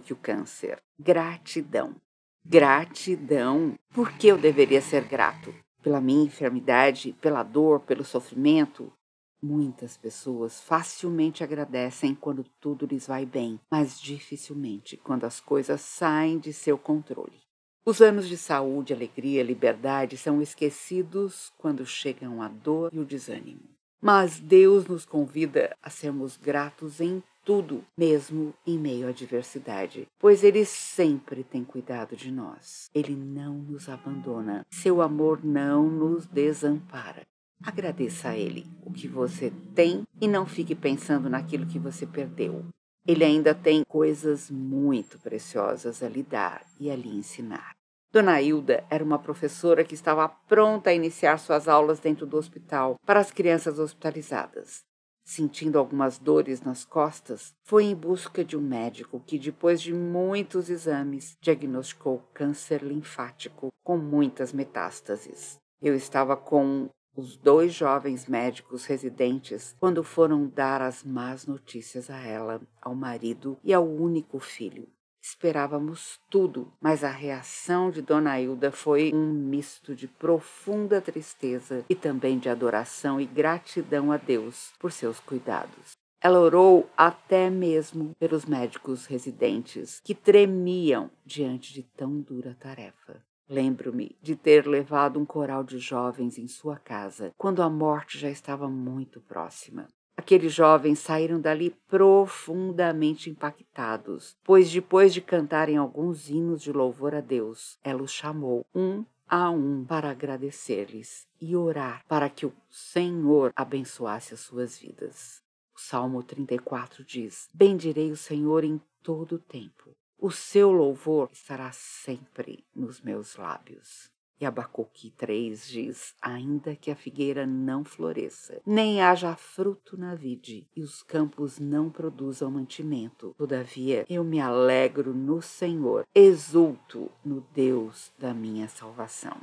que o câncer. Gratidão. Gratidão. Por que eu deveria ser grato? Pela minha enfermidade, pela dor, pelo sofrimento? Muitas pessoas facilmente agradecem quando tudo lhes vai bem, mas dificilmente quando as coisas saem de seu controle. Os anos de saúde, alegria, liberdade são esquecidos quando chegam a dor e o desânimo. Mas Deus nos convida a sermos gratos em tudo, mesmo em meio à adversidade, pois Ele sempre tem cuidado de nós. Ele não nos abandona, seu amor não nos desampara. Agradeça a Ele o que você tem e não fique pensando naquilo que você perdeu. Ele ainda tem coisas muito preciosas a lhe dar e a lhe ensinar. Dona Hilda era uma professora que estava pronta a iniciar suas aulas dentro do hospital para as crianças hospitalizadas. Sentindo algumas dores nas costas, foi em busca de um médico que, depois de muitos exames, diagnosticou câncer linfático com muitas metástases. Eu estava com os dois jovens médicos residentes quando foram dar as más notícias a ela, ao marido e ao único filho. Esperávamos tudo, mas a reação de Dona Hilda foi um misto de profunda tristeza e também de adoração e gratidão a Deus por seus cuidados. Ela orou até mesmo pelos médicos residentes que tremiam diante de tão dura tarefa. Lembro-me de ter levado um coral de jovens em sua casa quando a morte já estava muito próxima. Aqueles jovens saíram dali profundamente impactados, pois depois de cantarem alguns hinos de louvor a Deus, ela os chamou um a um para agradecer-lhes e orar para que o Senhor abençoasse as suas vidas. O Salmo 34 diz: Bendirei o Senhor em todo o tempo o seu louvor estará sempre nos meus lábios. E Abacuque 3 diz: Ainda que a figueira não floresça, nem haja fruto na vide, e os campos não produzam mantimento, todavia eu me alegro no Senhor, exulto no Deus da minha salvação.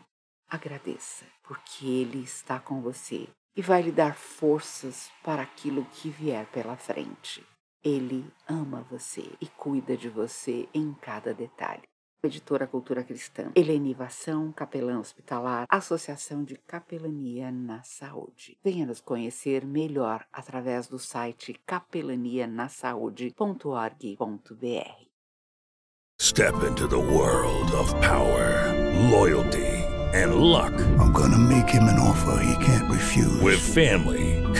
Agradeça, porque Ele está com você e vai lhe dar forças para aquilo que vier pela frente. Ele ama você e cuida de você em cada detalhe. Editora Cultura Cristã, Helenivação, Capelã Hospitalar, Associação de Capelania na Saúde. Venha nos conhecer melhor através do site capelanianasaude.org.br. Step into the world of power, loyalty and luck. I'm gonna make him an offer he can't refuse. With family